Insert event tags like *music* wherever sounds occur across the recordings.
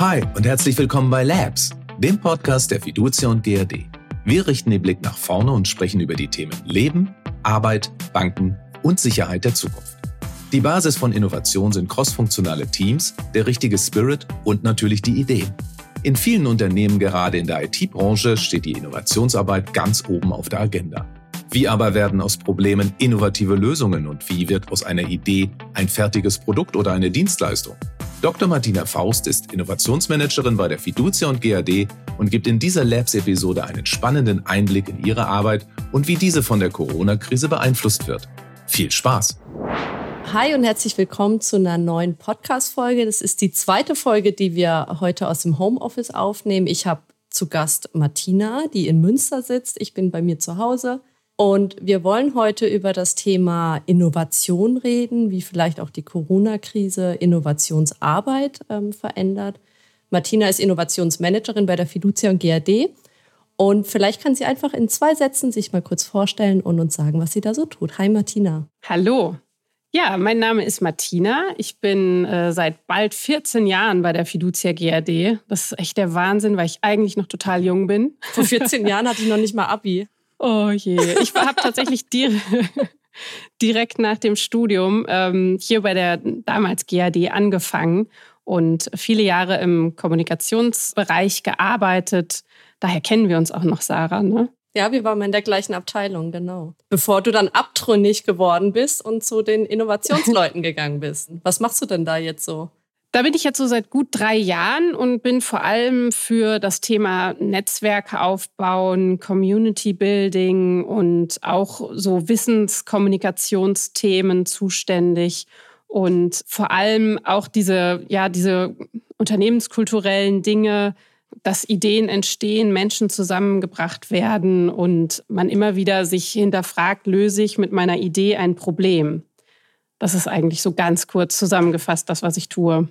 Hi und herzlich willkommen bei Labs, dem Podcast der Fiducia und GRD. Wir richten den Blick nach vorne und sprechen über die Themen Leben, Arbeit, Banken und Sicherheit der Zukunft. Die Basis von Innovation sind crossfunktionale Teams, der richtige Spirit und natürlich die Ideen. In vielen Unternehmen, gerade in der IT-Branche, steht die Innovationsarbeit ganz oben auf der Agenda. Wie aber werden aus Problemen innovative Lösungen und wie wird aus einer Idee ein fertiges Produkt oder eine Dienstleistung? Dr. Martina Faust ist Innovationsmanagerin bei der Fiducia und GAD und gibt in dieser Labs-Episode einen spannenden Einblick in ihre Arbeit und wie diese von der Corona-Krise beeinflusst wird. Viel Spaß! Hi und herzlich willkommen zu einer neuen Podcast-Folge. Das ist die zweite Folge, die wir heute aus dem Homeoffice aufnehmen. Ich habe zu Gast Martina, die in Münster sitzt. Ich bin bei mir zu Hause. Und wir wollen heute über das Thema Innovation reden, wie vielleicht auch die Corona-Krise Innovationsarbeit ähm, verändert. Martina ist Innovationsmanagerin bei der Fiducia und GAD. Und vielleicht kann sie einfach in zwei Sätzen sich mal kurz vorstellen und uns sagen, was sie da so tut. Hi Martina. Hallo, ja, mein Name ist Martina. Ich bin äh, seit bald 14 Jahren bei der Fiducia GRD. Das ist echt der Wahnsinn, weil ich eigentlich noch total jung bin. Vor 14 *laughs* Jahren hatte ich noch nicht mal Abi. Oh je. Ich habe tatsächlich dir *laughs* direkt nach dem Studium ähm, hier bei der damals GAD angefangen und viele Jahre im Kommunikationsbereich gearbeitet. Daher kennen wir uns auch noch, Sarah. Ne? Ja, wir waren in der gleichen Abteilung, genau. Bevor du dann abtrünnig geworden bist und zu den Innovationsleuten *laughs* gegangen bist. Was machst du denn da jetzt so? Da bin ich jetzt so seit gut drei Jahren und bin vor allem für das Thema Netzwerke aufbauen, Community Building und auch so Wissenskommunikationsthemen zuständig und vor allem auch diese, ja, diese unternehmenskulturellen Dinge dass Ideen entstehen, Menschen zusammengebracht werden und man immer wieder sich hinterfragt, löse ich mit meiner Idee ein Problem. Das ist eigentlich so ganz kurz zusammengefasst das, was ich tue.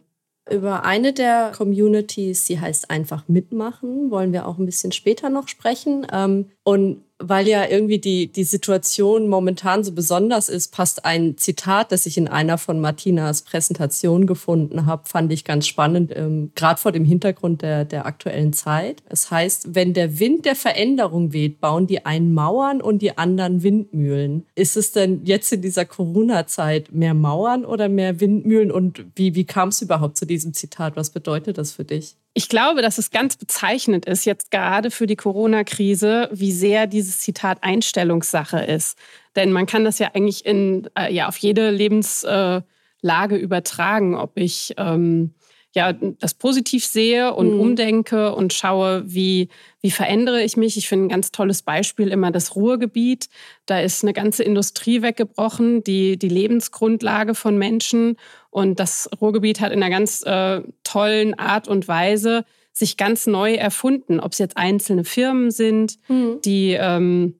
Über eine der Communities, die heißt einfach mitmachen, wollen wir auch ein bisschen später noch sprechen. Ähm, und weil ja irgendwie die, die Situation momentan so besonders ist, passt ein Zitat, das ich in einer von Martinas Präsentation gefunden habe, fand ich ganz spannend, ähm, gerade vor dem Hintergrund der, der aktuellen Zeit. Es heißt, wenn der Wind der Veränderung weht, bauen die einen Mauern und die anderen Windmühlen. Ist es denn jetzt in dieser Corona-Zeit mehr Mauern oder mehr Windmühlen? Und wie, wie kam es überhaupt zu diesem Zitat? Was bedeutet das für dich? Ich glaube, dass es ganz bezeichnend ist, jetzt gerade für die Corona-Krise, wie sehr dieses Zitat Einstellungssache ist. Denn man kann das ja eigentlich in, äh, ja, auf jede Lebenslage äh, übertragen, ob ich ähm, ja, das positiv sehe und mhm. umdenke und schaue, wie, wie verändere ich mich. Ich finde ein ganz tolles Beispiel immer das Ruhrgebiet. Da ist eine ganze Industrie weggebrochen, die, die Lebensgrundlage von Menschen. Und das Ruhrgebiet hat in einer ganz äh, tollen Art und Weise sich ganz neu erfunden. Ob es jetzt einzelne Firmen sind, mhm. die, ähm,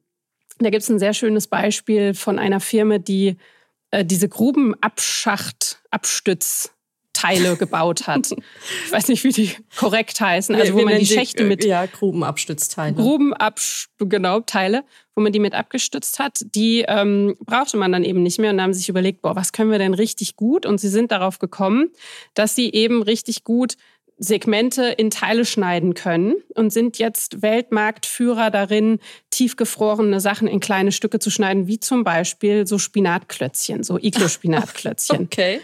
da gibt es ein sehr schönes Beispiel von einer Firma, die äh, diese Grubenabschacht, Abstütz Teile gebaut hat. Ich weiß nicht, wie die korrekt heißen. Also wo man die Schächte mit ja Grubenabstützteile. Grubenabsch genau Teile, wo man die mit abgestützt hat, die ähm, brauchte man dann eben nicht mehr und haben sich überlegt, boah, was können wir denn richtig gut? Und sie sind darauf gekommen, dass sie eben richtig gut Segmente in Teile schneiden können und sind jetzt Weltmarktführer darin, tiefgefrorene Sachen in kleine Stücke zu schneiden, wie zum Beispiel so Spinatklötzchen, so Iglo-Spinatklötzchen. *laughs* okay.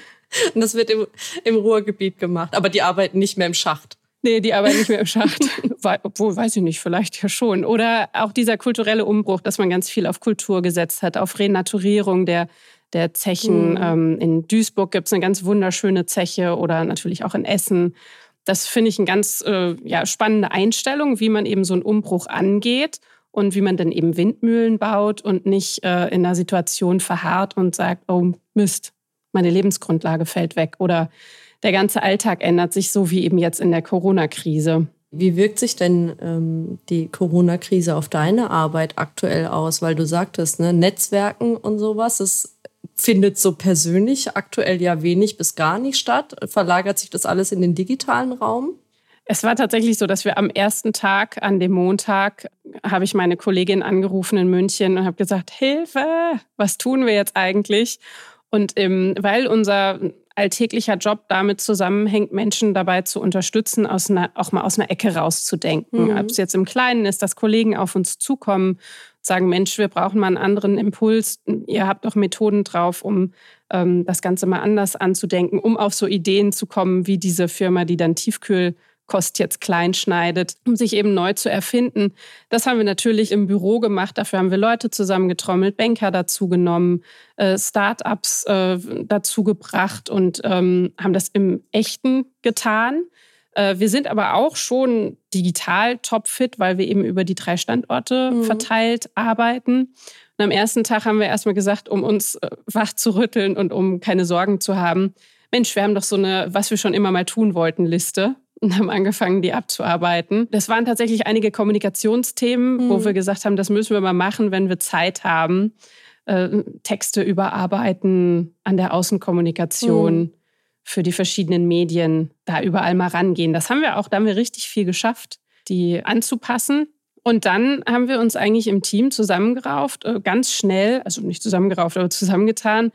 Und das wird im, im Ruhrgebiet gemacht. Aber die arbeiten nicht mehr im Schacht. Nee, die arbeiten nicht mehr im Schacht. *laughs* Obwohl, weiß ich nicht, vielleicht ja schon. Oder auch dieser kulturelle Umbruch, dass man ganz viel auf Kultur gesetzt hat, auf Renaturierung der, der Zechen. Mhm. Ähm, in Duisburg gibt es eine ganz wunderschöne Zeche oder natürlich auch in Essen. Das finde ich eine ganz äh, ja, spannende Einstellung, wie man eben so einen Umbruch angeht und wie man dann eben Windmühlen baut und nicht äh, in einer Situation verharrt und sagt, oh Mist, meine Lebensgrundlage fällt weg oder der ganze Alltag ändert sich so wie eben jetzt in der Corona-Krise. Wie wirkt sich denn ähm, die Corona-Krise auf deine Arbeit aktuell aus? Weil du sagtest, ne, Netzwerken und sowas, das findet so persönlich aktuell ja wenig bis gar nicht statt. Verlagert sich das alles in den digitalen Raum? Es war tatsächlich so, dass wir am ersten Tag, an dem Montag, habe ich meine Kollegin angerufen in München und habe gesagt, Hilfe, was tun wir jetzt eigentlich? Und ähm, weil unser alltäglicher Job damit zusammenhängt, Menschen dabei zu unterstützen, aus einer, auch mal aus einer Ecke rauszudenken. Mhm. Ob es jetzt im Kleinen ist, dass Kollegen auf uns zukommen, sagen, Mensch, wir brauchen mal einen anderen Impuls. Ihr habt doch Methoden drauf, um ähm, das Ganze mal anders anzudenken, um auf so Ideen zu kommen, wie diese Firma, die dann Tiefkühl Kost jetzt klein schneidet, um sich eben neu zu erfinden. Das haben wir natürlich im Büro gemacht. Dafür haben wir Leute zusammengetrommelt, Banker dazu genommen, äh, Startups äh, dazu gebracht und ähm, haben das im Echten getan. Äh, wir sind aber auch schon digital topfit, weil wir eben über die drei Standorte mhm. verteilt arbeiten. Und am ersten Tag haben wir erstmal gesagt, um uns äh, wach zu rütteln und um keine Sorgen zu haben, Mensch, wir haben doch so eine, was wir schon immer mal tun wollten, Liste und *laughs* haben angefangen, die abzuarbeiten. Das waren tatsächlich einige Kommunikationsthemen, mhm. wo wir gesagt haben, das müssen wir mal machen, wenn wir Zeit haben. Äh, Texte überarbeiten an der Außenkommunikation mhm. für die verschiedenen Medien, da überall mal rangehen. Das haben wir auch, da haben wir richtig viel geschafft, die anzupassen. Und dann haben wir uns eigentlich im Team zusammengerauft, äh, ganz schnell, also nicht zusammengerauft, aber zusammengetan,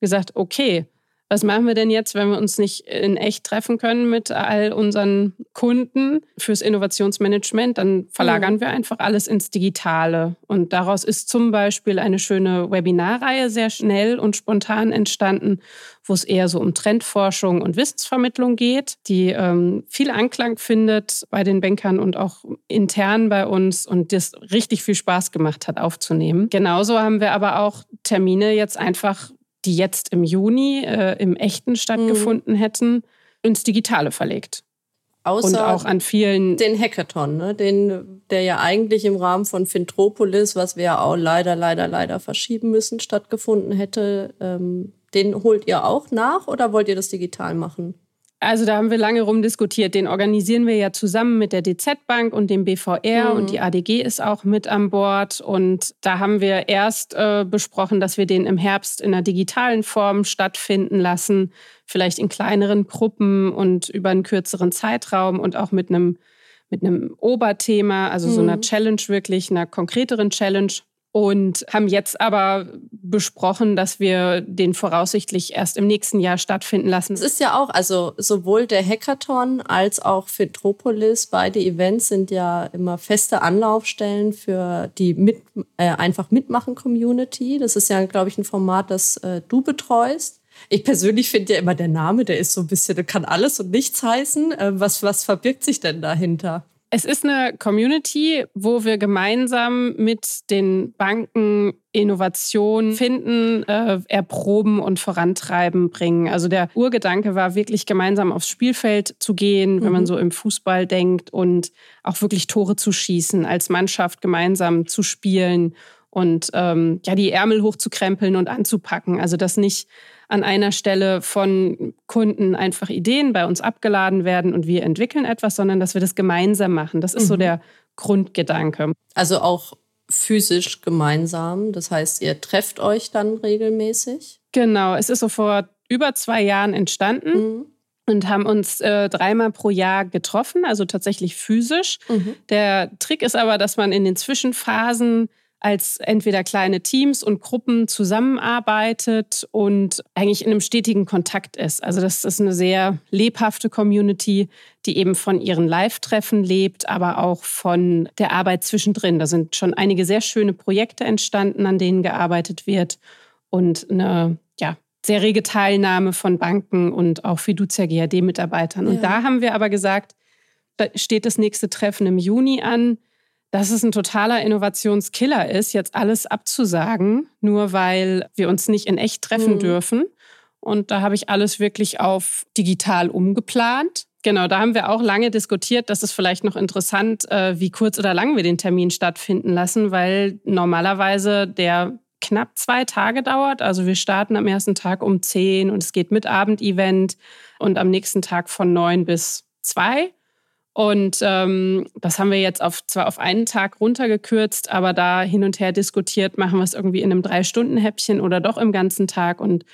gesagt, okay, was machen wir denn jetzt, wenn wir uns nicht in echt treffen können mit all unseren Kunden fürs Innovationsmanagement? Dann verlagern mhm. wir einfach alles ins Digitale. Und daraus ist zum Beispiel eine schöne Webinarreihe sehr schnell und spontan entstanden, wo es eher so um Trendforschung und Wissensvermittlung geht, die ähm, viel Anklang findet bei den Bankern und auch intern bei uns und das richtig viel Spaß gemacht hat aufzunehmen. Genauso haben wir aber auch Termine jetzt einfach die jetzt im Juni äh, im Echten stattgefunden mhm. hätten, ins Digitale verlegt. Außer und auch an vielen. Den Hackathon, ne? den, der ja eigentlich im Rahmen von Fintropolis, was wir ja auch leider, leider, leider verschieben müssen, stattgefunden hätte. Ähm, den holt ihr auch nach oder wollt ihr das digital machen? Also da haben wir lange rumdiskutiert. Den organisieren wir ja zusammen mit der DZ Bank und dem BVR mhm. und die ADG ist auch mit an Bord. Und da haben wir erst äh, besprochen, dass wir den im Herbst in einer digitalen Form stattfinden lassen, vielleicht in kleineren Gruppen und über einen kürzeren Zeitraum und auch mit einem mit einem Oberthema, also mhm. so einer mhm. Challenge wirklich, einer konkreteren Challenge und haben jetzt aber besprochen, dass wir den voraussichtlich erst im nächsten Jahr stattfinden lassen. Es ist ja auch, also sowohl der Hackathon als auch Fitropolis, beide Events sind ja immer feste Anlaufstellen für die mit, äh, einfach mitmachen Community. Das ist ja, glaube ich, ein Format, das äh, du betreust. Ich persönlich finde ja immer der Name, der ist so ein bisschen, der kann alles und nichts heißen. Äh, was, was verbirgt sich denn dahinter? Es ist eine Community, wo wir gemeinsam mit den Banken Innovation finden, äh, erproben und vorantreiben bringen. Also der Urgedanke war wirklich gemeinsam aufs Spielfeld zu gehen, wenn man mhm. so im Fußball denkt und auch wirklich Tore zu schießen, als Mannschaft gemeinsam zu spielen und ähm, ja die Ärmel hochzukrempeln und anzupacken. Also das nicht an einer Stelle von Kunden einfach Ideen bei uns abgeladen werden und wir entwickeln etwas, sondern dass wir das gemeinsam machen. Das ist mhm. so der Grundgedanke. Also auch physisch gemeinsam. Das heißt, ihr trefft euch dann regelmäßig? Genau, es ist so vor über zwei Jahren entstanden. Mhm. Und haben uns äh, dreimal pro Jahr getroffen, also tatsächlich physisch. Mhm. Der Trick ist aber, dass man in den Zwischenphasen als entweder kleine Teams und Gruppen zusammenarbeitet und eigentlich in einem stetigen Kontakt ist. Also das ist eine sehr lebhafte Community, die eben von ihren Live-Treffen lebt, aber auch von der Arbeit zwischendrin. Da sind schon einige sehr schöne Projekte entstanden, an denen gearbeitet wird und eine ja, sehr rege Teilnahme von Banken und auch Fiducia GAD-Mitarbeitern. Und da haben wir aber gesagt, da steht das nächste Treffen im Juni an dass es ein totaler Innovationskiller ist, jetzt alles abzusagen, nur weil wir uns nicht in echt treffen mhm. dürfen. Und da habe ich alles wirklich auf digital umgeplant. Genau, da haben wir auch lange diskutiert. Das ist vielleicht noch interessant, äh, wie kurz oder lang wir den Termin stattfinden lassen, weil normalerweise der knapp zwei Tage dauert. Also wir starten am ersten Tag um zehn und es geht mit Abendevent und am nächsten Tag von neun bis zwei. Und ähm, das haben wir jetzt auf, zwar auf einen Tag runtergekürzt, aber da hin und her diskutiert, machen wir es irgendwie in einem Drei-Stunden-Häppchen oder doch im ganzen Tag. Und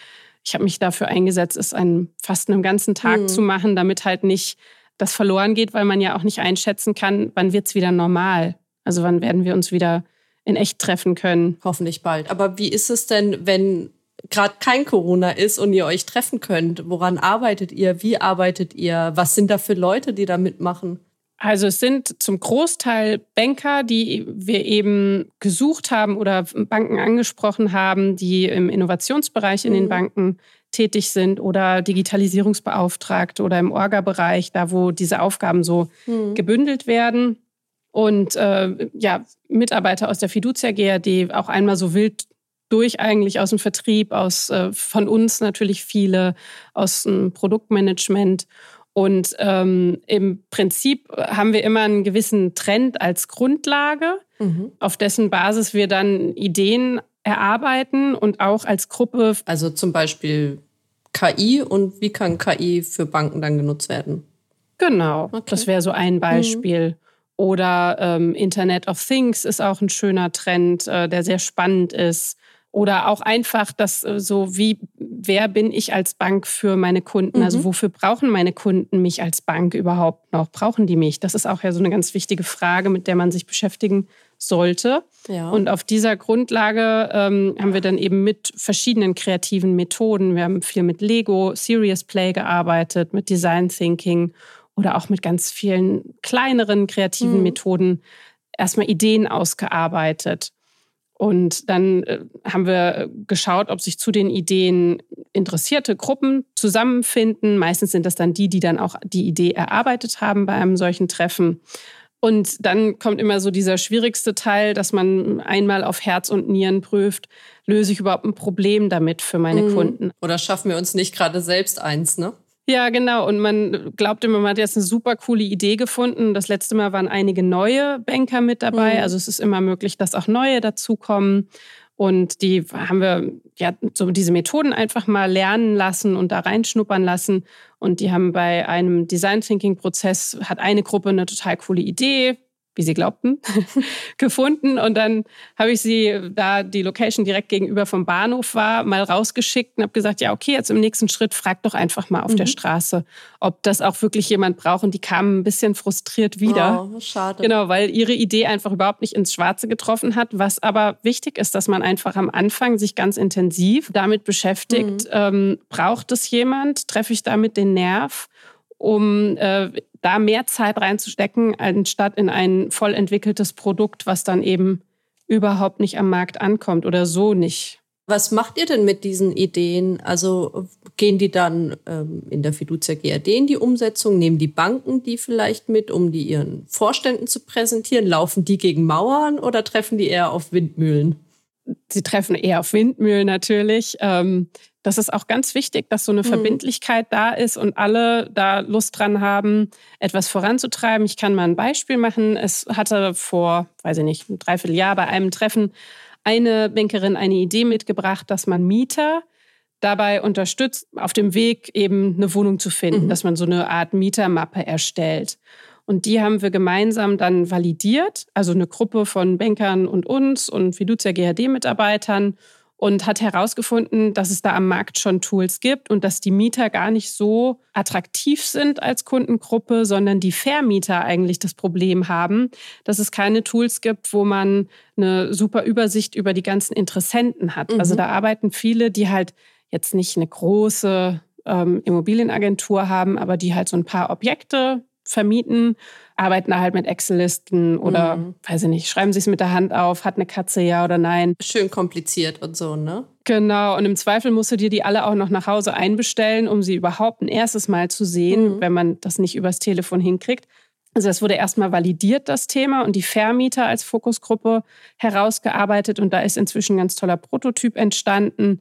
ich habe mich dafür eingesetzt, es einen, fast einen ganzen Tag mhm. zu machen, damit halt nicht das verloren geht, weil man ja auch nicht einschätzen kann, wann wird es wieder normal. Also wann werden wir uns wieder in echt treffen können. Hoffentlich bald. Aber wie ist es denn, wenn gerade kein Corona ist und ihr euch treffen könnt? Woran arbeitet ihr? Wie arbeitet ihr? Was sind da für Leute, die da mitmachen? Also es sind zum Großteil Banker, die wir eben gesucht haben oder Banken angesprochen haben, die im Innovationsbereich in den mhm. Banken tätig sind oder Digitalisierungsbeauftragte oder im Orga-Bereich, da wo diese Aufgaben so mhm. gebündelt werden. Und äh, ja, Mitarbeiter aus der Fiducia GAD auch einmal so wild durch eigentlich aus dem Vertrieb, aus äh, von uns natürlich viele, aus dem Produktmanagement. Und ähm, im Prinzip haben wir immer einen gewissen Trend als Grundlage, mhm. auf dessen Basis wir dann Ideen erarbeiten und auch als Gruppe. Also zum Beispiel KI und wie kann KI für Banken dann genutzt werden? Genau, okay. das wäre so ein Beispiel. Mhm. Oder ähm, Internet of Things ist auch ein schöner Trend, äh, der sehr spannend ist. Oder auch einfach das äh, so, wie, wer bin ich als Bank für meine Kunden? Also mhm. Also wofür brauchen meine Kunden mich als Bank überhaupt noch? Brauchen die mich? Das ist auch ja so eine ganz wichtige Frage, mit der man sich beschäftigen sollte. Ja. Und auf dieser Grundlage ähm, haben wir dann eben mit verschiedenen kreativen Methoden, wir haben viel mit Lego, Serious Play gearbeitet, mit Design Thinking oder auch mit ganz vielen kleineren kreativen mhm. Methoden erstmal Ideen ausgearbeitet. Und dann äh, haben wir geschaut, ob sich zu den Ideen interessierte Gruppen zusammenfinden. Meistens sind das dann die, die dann auch die Idee erarbeitet haben bei einem solchen Treffen. Und dann kommt immer so dieser schwierigste Teil, dass man einmal auf Herz und Nieren prüft, löse ich überhaupt ein Problem damit für meine mhm. Kunden? Oder schaffen wir uns nicht gerade selbst eins, ne? Ja, genau. Und man glaubt immer, man hat jetzt eine super coole Idee gefunden. Das letzte Mal waren einige neue Banker mit dabei. Mhm. Also es ist immer möglich, dass auch neue dazukommen. Und die haben wir ja so diese Methoden einfach mal lernen lassen und da reinschnuppern lassen. Und die haben bei einem Design Thinking Prozess hat eine Gruppe eine total coole Idee, wie sie glaubten, *laughs* gefunden. Und dann habe ich sie, da die Location direkt gegenüber vom Bahnhof war, mal rausgeschickt und habe gesagt, ja, okay, jetzt im nächsten Schritt frag doch einfach mal auf mhm. der Straße, ob das auch wirklich jemand braucht. Und die kamen ein bisschen frustriert wieder. Oh, schade. Genau, weil ihre Idee einfach überhaupt nicht ins Schwarze getroffen hat. Was aber wichtig ist, dass man einfach am Anfang sich ganz intensiv damit beschäftigt, mhm. ähm, braucht es jemand? Treffe ich damit den Nerv? Um äh, da mehr Zeit reinzustecken, anstatt in ein voll entwickeltes Produkt, was dann eben überhaupt nicht am Markt ankommt oder so nicht. Was macht ihr denn mit diesen Ideen? Also gehen die dann ähm, in der Fiducia GRD in die Umsetzung? Nehmen die Banken die vielleicht mit, um die ihren Vorständen zu präsentieren? Laufen die gegen Mauern oder treffen die eher auf Windmühlen? Sie treffen eher auf Windmühlen natürlich. Ähm, das ist auch ganz wichtig, dass so eine mhm. Verbindlichkeit da ist und alle da Lust dran haben, etwas voranzutreiben. Ich kann mal ein Beispiel machen. Es hatte vor, weiß ich nicht, ein Dreivierteljahr bei einem Treffen eine Bankerin eine Idee mitgebracht, dass man Mieter dabei unterstützt, auf dem Weg eben eine Wohnung zu finden, mhm. dass man so eine Art Mietermappe erstellt. Und die haben wir gemeinsam dann validiert, also eine Gruppe von Bankern und uns und Fiducia GHD-Mitarbeitern und hat herausgefunden, dass es da am Markt schon Tools gibt und dass die Mieter gar nicht so attraktiv sind als Kundengruppe, sondern die Vermieter eigentlich das Problem haben, dass es keine Tools gibt, wo man eine super Übersicht über die ganzen Interessenten hat. Mhm. Also da arbeiten viele, die halt jetzt nicht eine große ähm, Immobilienagentur haben, aber die halt so ein paar Objekte vermieten, arbeiten da halt mit Excel-Listen oder, mhm. weiß ich nicht, schreiben sie es mit der Hand auf, hat eine Katze ja oder nein. Schön kompliziert und so, ne? Genau, und im Zweifel musst du dir die alle auch noch nach Hause einbestellen, um sie überhaupt ein erstes Mal zu sehen, mhm. wenn man das nicht übers Telefon hinkriegt. Also das wurde erstmal validiert, das Thema, und die Vermieter als Fokusgruppe herausgearbeitet. Und da ist inzwischen ein ganz toller Prototyp entstanden,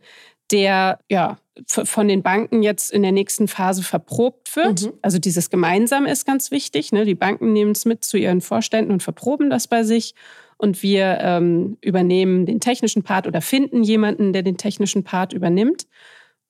der ja von den Banken jetzt in der nächsten Phase verprobt wird. Mhm. Also dieses Gemeinsame ist ganz wichtig. Ne? Die Banken nehmen es mit zu ihren Vorständen und verproben das bei sich. Und wir ähm, übernehmen den technischen Part oder finden jemanden, der den technischen Part übernimmt.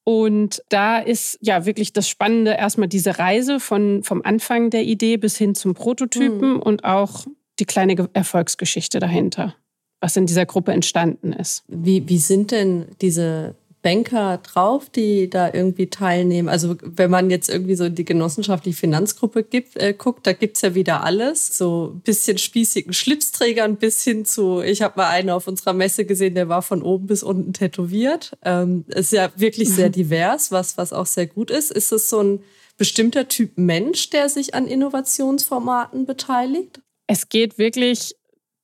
Und da ist ja wirklich das Spannende erstmal diese Reise von, vom Anfang der Idee bis hin zum Prototypen mhm. und auch die kleine Erfolgsgeschichte dahinter, was in dieser Gruppe entstanden ist. Wie, wie sind denn diese Banker drauf, die da irgendwie teilnehmen? Also wenn man jetzt irgendwie so die genossenschaftliche Finanzgruppe gibt, äh, guckt, da gibt's ja wieder alles. So ein bisschen spießigen Schlipsträgern bis hin zu, ich habe mal einen auf unserer Messe gesehen, der war von oben bis unten tätowiert. Ähm, ist ja wirklich sehr mhm. divers, was, was auch sehr gut ist. Ist es so ein bestimmter Typ Mensch, der sich an Innovationsformaten beteiligt? Es geht wirklich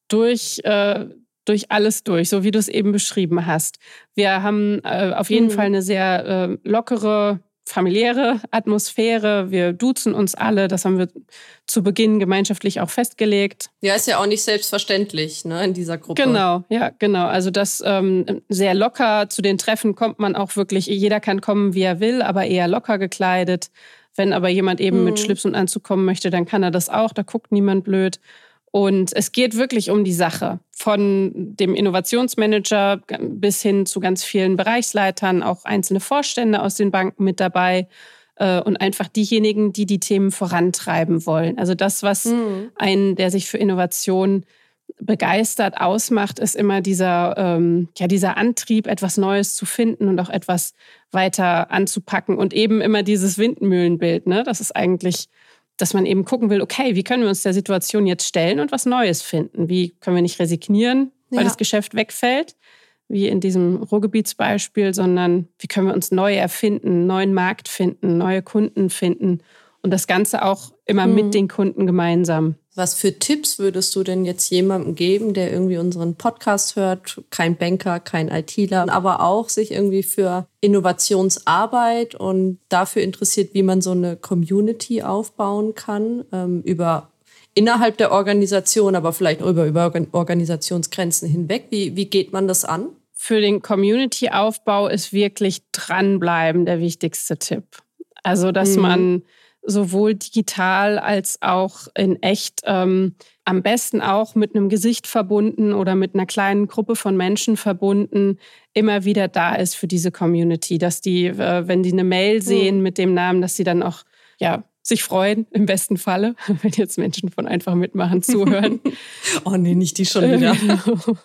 durch, äh, durch alles durch, so wie du es eben beschrieben hast. Wir haben äh, auf jeden mhm. Fall eine sehr äh, lockere, familiäre Atmosphäre. Wir duzen uns alle. Das haben wir zu Beginn gemeinschaftlich auch festgelegt. Ja, ist ja auch nicht selbstverständlich ne, in dieser Gruppe. Genau, ja, genau. Also das ähm, sehr locker. Zu den Treffen kommt man auch wirklich, jeder kann kommen, wie er will, aber eher locker gekleidet. Wenn aber jemand eben mhm. mit Schlips und Anzug kommen möchte, dann kann er das auch. Da guckt niemand blöd. Und es geht wirklich um die Sache. Von dem Innovationsmanager bis hin zu ganz vielen Bereichsleitern, auch einzelne Vorstände aus den Banken mit dabei äh, und einfach diejenigen, die die Themen vorantreiben wollen. Also das, was mhm. einen, der sich für Innovation begeistert ausmacht, ist immer dieser, ähm, ja, dieser Antrieb, etwas Neues zu finden und auch etwas weiter anzupacken und eben immer dieses Windmühlenbild. Ne? Das ist eigentlich dass man eben gucken will, okay, wie können wir uns der Situation jetzt stellen und was Neues finden? Wie können wir nicht resignieren, weil ja. das Geschäft wegfällt, wie in diesem Ruhrgebietsbeispiel, sondern wie können wir uns neu erfinden, neuen Markt finden, neue Kunden finden und das Ganze auch immer mhm. mit den Kunden gemeinsam. Was für Tipps würdest du denn jetzt jemandem geben, der irgendwie unseren Podcast hört, kein Banker, kein ITler, aber auch sich irgendwie für Innovationsarbeit und dafür interessiert, wie man so eine Community aufbauen kann, ähm, über innerhalb der Organisation, aber vielleicht über, über Organisationsgrenzen hinweg. Wie, wie geht man das an? Für den Community-Aufbau ist wirklich dranbleiben der wichtigste Tipp. Also, dass mhm. man sowohl digital als auch in echt. Ähm, am besten auch mit einem Gesicht verbunden oder mit einer kleinen Gruppe von Menschen verbunden, immer wieder da ist für diese Community, dass die, äh, wenn die eine Mail hm. sehen mit dem Namen, dass sie dann auch ja sich freuen, im besten Falle, *laughs* wenn jetzt Menschen von einfach mitmachen zuhören. *laughs* oh nee, nicht die schon wieder. *laughs*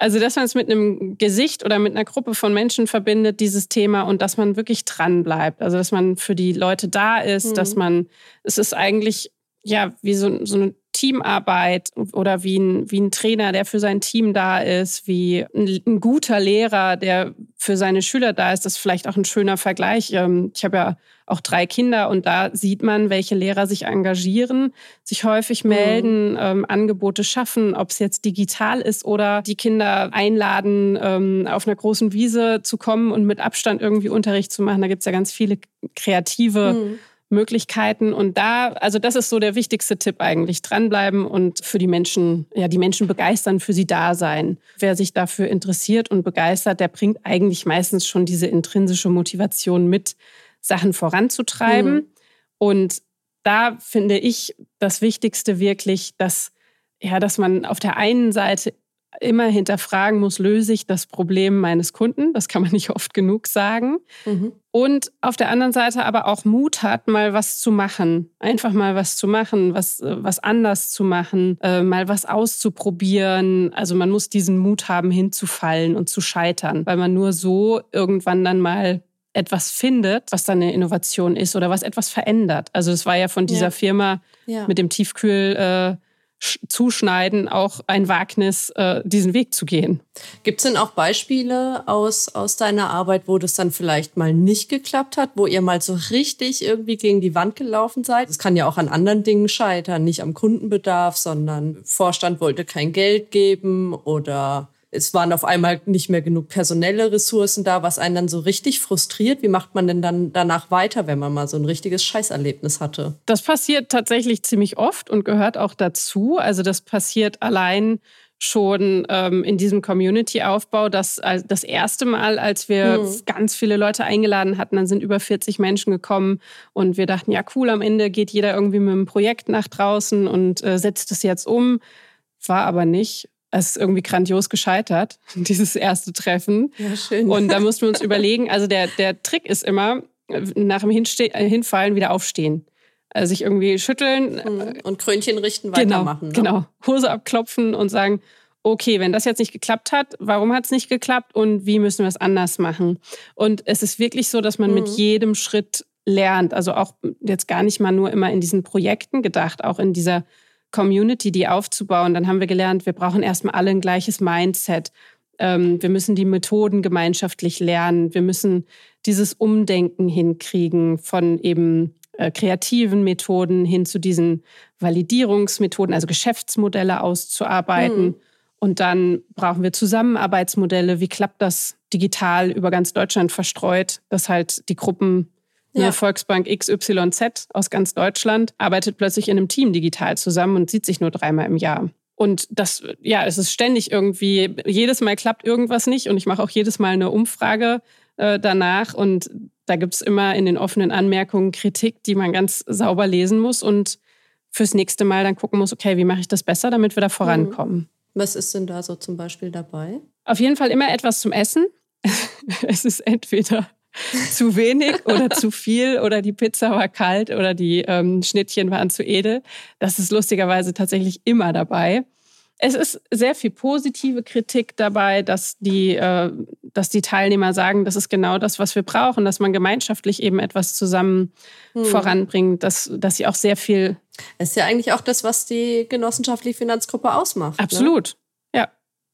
Also, dass man es mit einem Gesicht oder mit einer Gruppe von Menschen verbindet, dieses Thema, und dass man wirklich dran bleibt. Also, dass man für die Leute da ist, mhm. dass man, es ist eigentlich ja wie so, so eine Teamarbeit oder wie ein, wie ein Trainer, der für sein Team da ist, wie ein, ein guter Lehrer, der für seine Schüler da ist. Das ist vielleicht auch ein schöner Vergleich. Ähm, ich habe ja auch drei Kinder und da sieht man, welche Lehrer sich engagieren, sich häufig mhm. melden, mhm. ähm, Angebote schaffen, ob es jetzt digital ist oder die Kinder einladen, ähm, auf einer großen Wiese zu kommen und mit Abstand irgendwie Unterricht zu machen. Da gibt es ja ganz viele kreative mhm. Möglichkeiten. Und da, also das ist so der wichtigste Tipp eigentlich. Dranbleiben und für die Menschen, ja, die Menschen begeistern, für sie da sein. Wer sich dafür interessiert und begeistert, der bringt eigentlich meistens schon diese intrinsische Motivation mit, Sachen voranzutreiben. Mhm. Und da finde ich das Wichtigste wirklich, dass, ja, dass man auf der einen Seite immer hinterfragen muss, löse ich das Problem meines Kunden? Das kann man *laughs* nicht oft genug sagen. Mhm. Und auf der anderen Seite aber auch Mut hat, mal was zu machen. Einfach mal was zu machen, was, was anders zu machen, äh, mal was auszuprobieren. Also man muss diesen Mut haben, hinzufallen und zu scheitern, weil man nur so irgendwann dann mal etwas findet, was dann eine Innovation ist oder was etwas verändert. Also es war ja von dieser ja. Firma ja. mit dem Tiefkühl. Äh, Zuschneiden auch ein Wagnis, äh, diesen Weg zu gehen. Gibt es denn auch Beispiele aus, aus deiner Arbeit, wo das dann vielleicht mal nicht geklappt hat, wo ihr mal so richtig irgendwie gegen die Wand gelaufen seid? Es kann ja auch an anderen Dingen scheitern, nicht am Kundenbedarf, sondern Vorstand wollte kein Geld geben oder es waren auf einmal nicht mehr genug personelle Ressourcen da, was einen dann so richtig frustriert. Wie macht man denn dann danach weiter, wenn man mal so ein richtiges Scheißerlebnis hatte? Das passiert tatsächlich ziemlich oft und gehört auch dazu. Also das passiert allein schon ähm, in diesem Community-Aufbau. Das, das erste Mal, als wir hm. ganz viele Leute eingeladen hatten, dann sind über 40 Menschen gekommen und wir dachten, ja cool, am Ende geht jeder irgendwie mit einem Projekt nach draußen und äh, setzt es jetzt um. War aber nicht es ist irgendwie grandios gescheitert, *laughs* dieses erste Treffen. Ja, schön. Und da mussten wir uns überlegen, also der, der Trick ist immer, nach dem Hinste äh, Hinfallen wieder aufstehen. Also sich irgendwie schütteln. Mhm. Und Krönchen richten, genau, weitermachen. Genau, ne? genau. Hose abklopfen und sagen, okay, wenn das jetzt nicht geklappt hat, warum hat es nicht geklappt und wie müssen wir es anders machen? Und es ist wirklich so, dass man mhm. mit jedem Schritt lernt. Also auch jetzt gar nicht mal nur immer in diesen Projekten gedacht, auch in dieser Community, die aufzubauen. Dann haben wir gelernt, wir brauchen erstmal alle ein gleiches Mindset. Ähm, wir müssen die Methoden gemeinschaftlich lernen. Wir müssen dieses Umdenken hinkriegen von eben äh, kreativen Methoden hin zu diesen Validierungsmethoden, also Geschäftsmodelle auszuarbeiten. Mhm. Und dann brauchen wir Zusammenarbeitsmodelle. Wie klappt das digital über ganz Deutschland verstreut, dass halt die Gruppen ja. Eine Volksbank XYZ aus ganz Deutschland arbeitet plötzlich in einem Team digital zusammen und sieht sich nur dreimal im Jahr. Und das, ja, es ist ständig irgendwie, jedes Mal klappt irgendwas nicht und ich mache auch jedes Mal eine Umfrage äh, danach und da gibt es immer in den offenen Anmerkungen Kritik, die man ganz sauber lesen muss und fürs nächste Mal dann gucken muss, okay, wie mache ich das besser, damit wir da vorankommen. Was ist denn da so zum Beispiel dabei? Auf jeden Fall immer etwas zum Essen. *laughs* es ist entweder *laughs* zu wenig oder zu viel oder die Pizza war kalt oder die ähm, Schnittchen waren zu edel. Das ist lustigerweise tatsächlich immer dabei. Es ist sehr viel positive Kritik dabei, dass die, äh, dass die Teilnehmer sagen, das ist genau das, was wir brauchen, dass man gemeinschaftlich eben etwas zusammen hm. voranbringt, dass, dass sie auch sehr viel. Das ist ja eigentlich auch das, was die genossenschaftliche Finanzgruppe ausmacht. Ne? Absolut. Ne? Ja,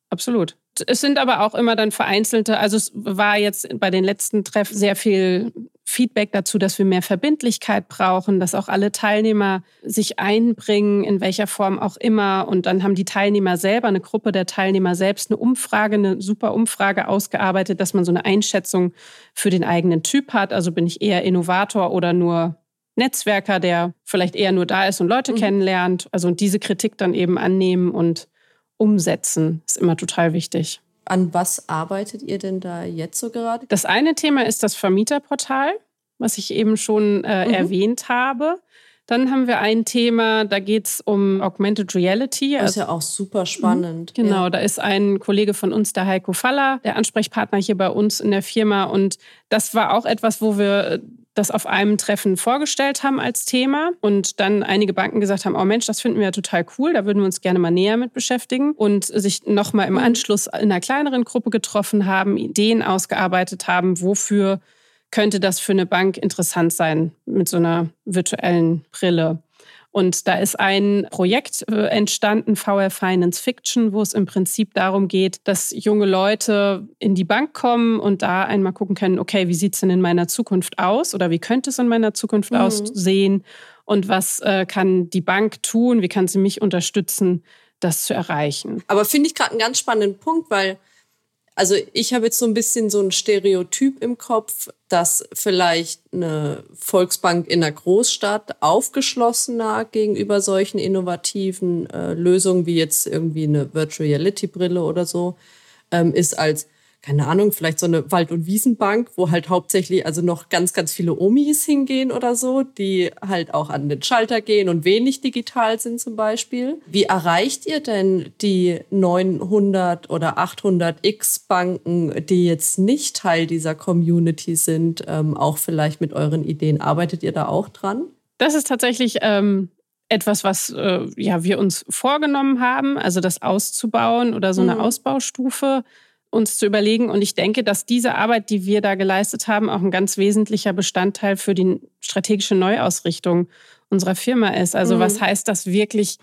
absolut. Es sind aber auch immer dann vereinzelte, also es war jetzt bei den letzten Treffen sehr viel Feedback dazu, dass wir mehr Verbindlichkeit brauchen, dass auch alle Teilnehmer sich einbringen, in welcher Form auch immer. Und dann haben die Teilnehmer selber, eine Gruppe der Teilnehmer selbst, eine Umfrage, eine super Umfrage ausgearbeitet, dass man so eine Einschätzung für den eigenen Typ hat. Also bin ich eher Innovator oder nur Netzwerker, der vielleicht eher nur da ist und Leute mhm. kennenlernt. Also diese Kritik dann eben annehmen und umsetzen, ist immer total wichtig. An was arbeitet ihr denn da jetzt so gerade? Das eine Thema ist das Vermieterportal, was ich eben schon äh, mhm. erwähnt habe. Dann haben wir ein Thema, da geht es um Augmented Reality. Das ist ja auch super spannend. Mhm. Genau, ja. da ist ein Kollege von uns, der Heiko Faller, der Ansprechpartner hier bei uns in der Firma. Und das war auch etwas, wo wir das auf einem Treffen vorgestellt haben als Thema und dann einige Banken gesagt haben, oh Mensch, das finden wir ja total cool, da würden wir uns gerne mal näher mit beschäftigen und sich nochmal im mhm. Anschluss in einer kleineren Gruppe getroffen haben, Ideen ausgearbeitet haben, wofür könnte das für eine Bank interessant sein mit so einer virtuellen Brille. Und da ist ein Projekt äh, entstanden, VR Finance Fiction, wo es im Prinzip darum geht, dass junge Leute in die Bank kommen und da einmal gucken können, okay, wie sieht es denn in meiner Zukunft aus oder wie könnte es in meiner Zukunft mhm. aussehen und was äh, kann die Bank tun, wie kann sie mich unterstützen, das zu erreichen. Aber finde ich gerade einen ganz spannenden Punkt, weil also ich habe jetzt so ein bisschen so ein Stereotyp im Kopf, dass vielleicht eine Volksbank in einer Großstadt aufgeschlossener gegenüber solchen innovativen äh, Lösungen wie jetzt irgendwie eine Virtual Reality Brille oder so ähm, ist als keine Ahnung, vielleicht so eine Wald- und Wiesenbank, wo halt hauptsächlich also noch ganz, ganz viele Omis hingehen oder so, die halt auch an den Schalter gehen und wenig digital sind zum Beispiel. Wie erreicht ihr denn die 900 oder 800 X-Banken, die jetzt nicht Teil dieser Community sind, ähm, auch vielleicht mit euren Ideen? Arbeitet ihr da auch dran? Das ist tatsächlich ähm, etwas, was äh, ja, wir uns vorgenommen haben, also das auszubauen oder so eine mhm. Ausbaustufe uns zu überlegen. Und ich denke, dass diese Arbeit, die wir da geleistet haben, auch ein ganz wesentlicher Bestandteil für die strategische Neuausrichtung unserer Firma ist. Also mhm. was heißt das wirklich?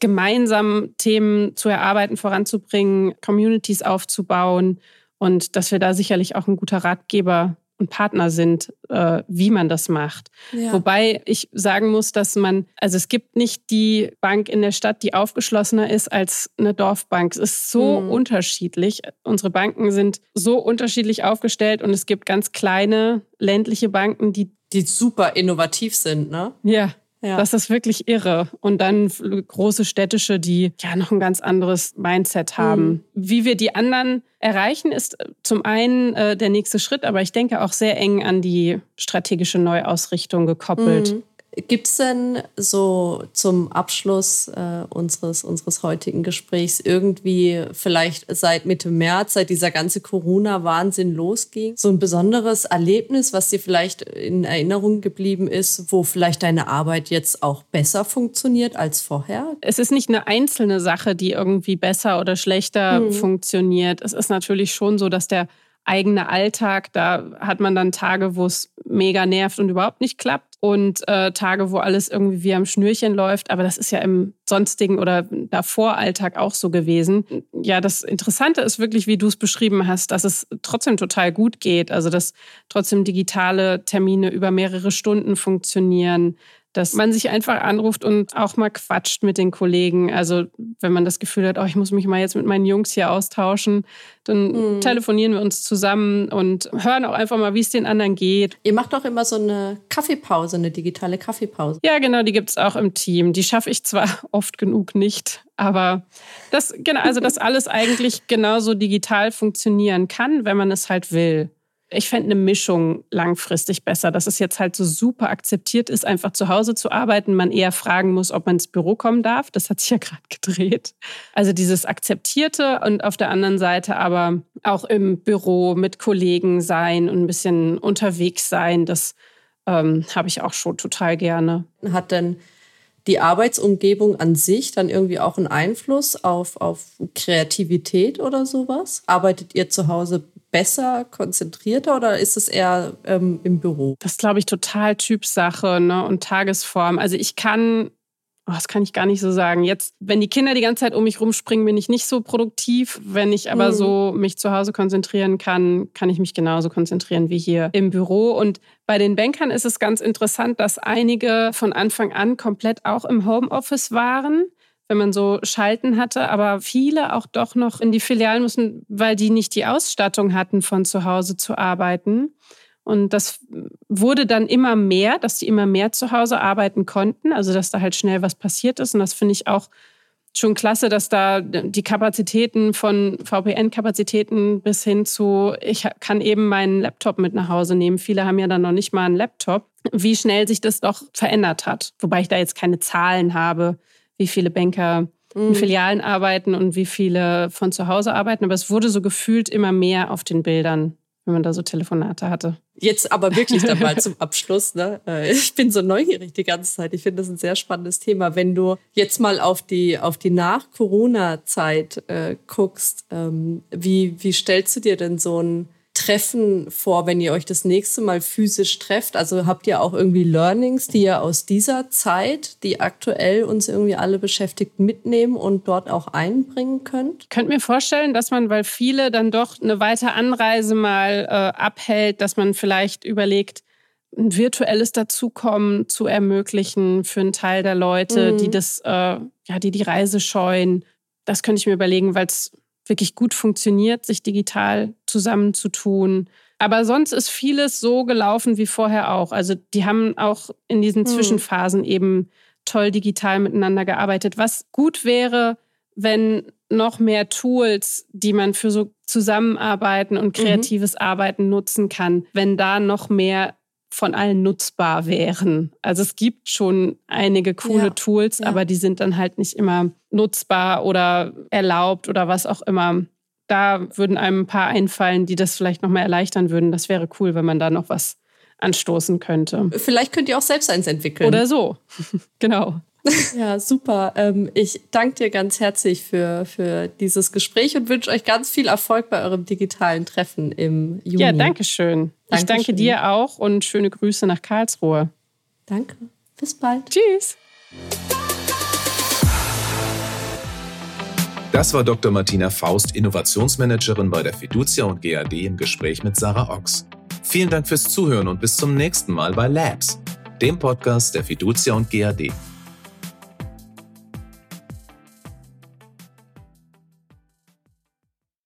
gemeinsam Themen zu erarbeiten, voranzubringen, Communities aufzubauen und dass wir da sicherlich auch ein guter Ratgeber und Partner sind, äh, wie man das macht. Ja. Wobei ich sagen muss, dass man, also es gibt nicht die Bank in der Stadt, die aufgeschlossener ist als eine Dorfbank. Es ist so mhm. unterschiedlich. Unsere Banken sind so unterschiedlich aufgestellt und es gibt ganz kleine ländliche Banken, die die super innovativ sind, ne? Ja. Ja. Das ist wirklich irre. Und dann große städtische, die ja noch ein ganz anderes Mindset haben. Mhm. Wie wir die anderen erreichen, ist äh, zum einen äh, der nächste Schritt, aber ich denke auch sehr eng an die strategische Neuausrichtung gekoppelt. Mhm. Gibt es denn so zum Abschluss äh, unseres, unseres heutigen Gesprächs irgendwie vielleicht seit Mitte März, seit dieser ganze Corona-Wahnsinn losging, so ein besonderes Erlebnis, was dir vielleicht in Erinnerung geblieben ist, wo vielleicht deine Arbeit jetzt auch besser funktioniert als vorher? Es ist nicht eine einzelne Sache, die irgendwie besser oder schlechter hm. funktioniert. Es ist natürlich schon so, dass der eigene Alltag. Da hat man dann Tage, wo es mega nervt und überhaupt nicht klappt und äh, Tage, wo alles irgendwie wie am Schnürchen läuft. Aber das ist ja im sonstigen oder davor Alltag auch so gewesen. Ja, das Interessante ist wirklich, wie du es beschrieben hast, dass es trotzdem total gut geht. Also, dass trotzdem digitale Termine über mehrere Stunden funktionieren, dass man sich einfach anruft und auch mal quatscht mit den Kollegen. Also wenn man das Gefühl hat, oh, ich muss mich mal jetzt mit meinen Jungs hier austauschen, dann mhm. telefonieren wir uns zusammen und hören auch einfach mal, wie es den anderen geht. Ihr macht doch immer so eine Kaffeepause, eine digitale Kaffeepause. Ja, genau, die gibt es auch im Team. Die schaffe ich zwar *laughs* oft genug nicht, aber das, genau, also dass alles eigentlich genauso digital funktionieren kann, wenn man es halt will. Ich fände eine Mischung langfristig besser, dass es jetzt halt so super akzeptiert ist, einfach zu Hause zu arbeiten, man eher fragen muss, ob man ins Büro kommen darf. Das hat sich ja *laughs* gerade gedreht. Also dieses Akzeptierte und auf der anderen Seite aber auch im Büro mit Kollegen sein und ein bisschen unterwegs sein, das ähm, habe ich auch schon total gerne. Hat denn die Arbeitsumgebung an sich dann irgendwie auch einen Einfluss auf, auf Kreativität oder sowas? Arbeitet ihr zu Hause besser, konzentrierter oder ist es eher ähm, im Büro? Das glaube ich total Typsache ne? und Tagesform. Also ich kann Oh, das kann ich gar nicht so sagen. Jetzt, wenn die Kinder die ganze Zeit um mich rumspringen, bin ich nicht so produktiv. Wenn ich aber mhm. so mich zu Hause konzentrieren kann, kann ich mich genauso konzentrieren wie hier im Büro. Und bei den Bankern ist es ganz interessant, dass einige von Anfang an komplett auch im Homeoffice waren wenn man so Schalten hatte, aber viele auch doch noch in die Filialen mussten, weil die nicht die Ausstattung hatten, von zu Hause zu arbeiten. Und das wurde dann immer mehr, dass die immer mehr zu Hause arbeiten konnten, also dass da halt schnell was passiert ist. Und das finde ich auch schon klasse, dass da die Kapazitäten von VPN-Kapazitäten bis hin zu, ich kann eben meinen Laptop mit nach Hause nehmen. Viele haben ja dann noch nicht mal einen Laptop. Wie schnell sich das doch verändert hat. Wobei ich da jetzt keine Zahlen habe, wie viele Banker in mhm. Filialen arbeiten und wie viele von zu Hause arbeiten. Aber es wurde so gefühlt immer mehr auf den Bildern wenn man da so Telefonate hatte. Jetzt aber wirklich dann mal *laughs* zum Abschluss. Ne? Äh, ich bin so neugierig die ganze Zeit. Ich finde das ein sehr spannendes Thema. Wenn du jetzt mal auf die, auf die Nach-Corona-Zeit äh, guckst, ähm, wie, wie stellst du dir denn so ein Treffen vor, wenn ihr euch das nächste Mal physisch trefft? Also habt ihr auch irgendwie Learnings, die ihr aus dieser Zeit, die aktuell uns irgendwie alle beschäftigt, mitnehmen und dort auch einbringen könnt? Ich könnte mir vorstellen, dass man, weil viele dann doch eine weitere Anreise mal äh, abhält, dass man vielleicht überlegt, ein virtuelles Dazukommen zu ermöglichen für einen Teil der Leute, mhm. die das, äh, ja, die die Reise scheuen. Das könnte ich mir überlegen, weil es wirklich gut funktioniert, sich digital zusammenzutun. Aber sonst ist vieles so gelaufen wie vorher auch. Also die haben auch in diesen hm. Zwischenphasen eben toll digital miteinander gearbeitet. Was gut wäre, wenn noch mehr Tools, die man für so Zusammenarbeiten und mhm. kreatives mhm. Arbeiten nutzen kann, wenn da noch mehr von allen nutzbar wären. Also es gibt schon einige coole ja, Tools, ja. aber die sind dann halt nicht immer nutzbar oder erlaubt oder was auch immer. Da würden einem ein paar einfallen, die das vielleicht noch mal erleichtern würden. Das wäre cool, wenn man da noch was anstoßen könnte. Vielleicht könnt ihr auch selbst eins entwickeln. Oder so. *laughs* genau. *laughs* Ja, super. Ähm, ich danke dir ganz herzlich für, für dieses Gespräch und wünsche euch ganz viel Erfolg bei eurem digitalen Treffen im Juni. Ja, danke schön. Dankeschön. Ich danke dir auch und schöne Grüße nach Karlsruhe. Danke. Bis bald. Tschüss. Das war Dr. Martina Faust, Innovationsmanagerin bei der Fiducia und GAD im Gespräch mit Sarah Ochs. Vielen Dank fürs Zuhören und bis zum nächsten Mal bei Labs, dem Podcast der Fiducia und GAD.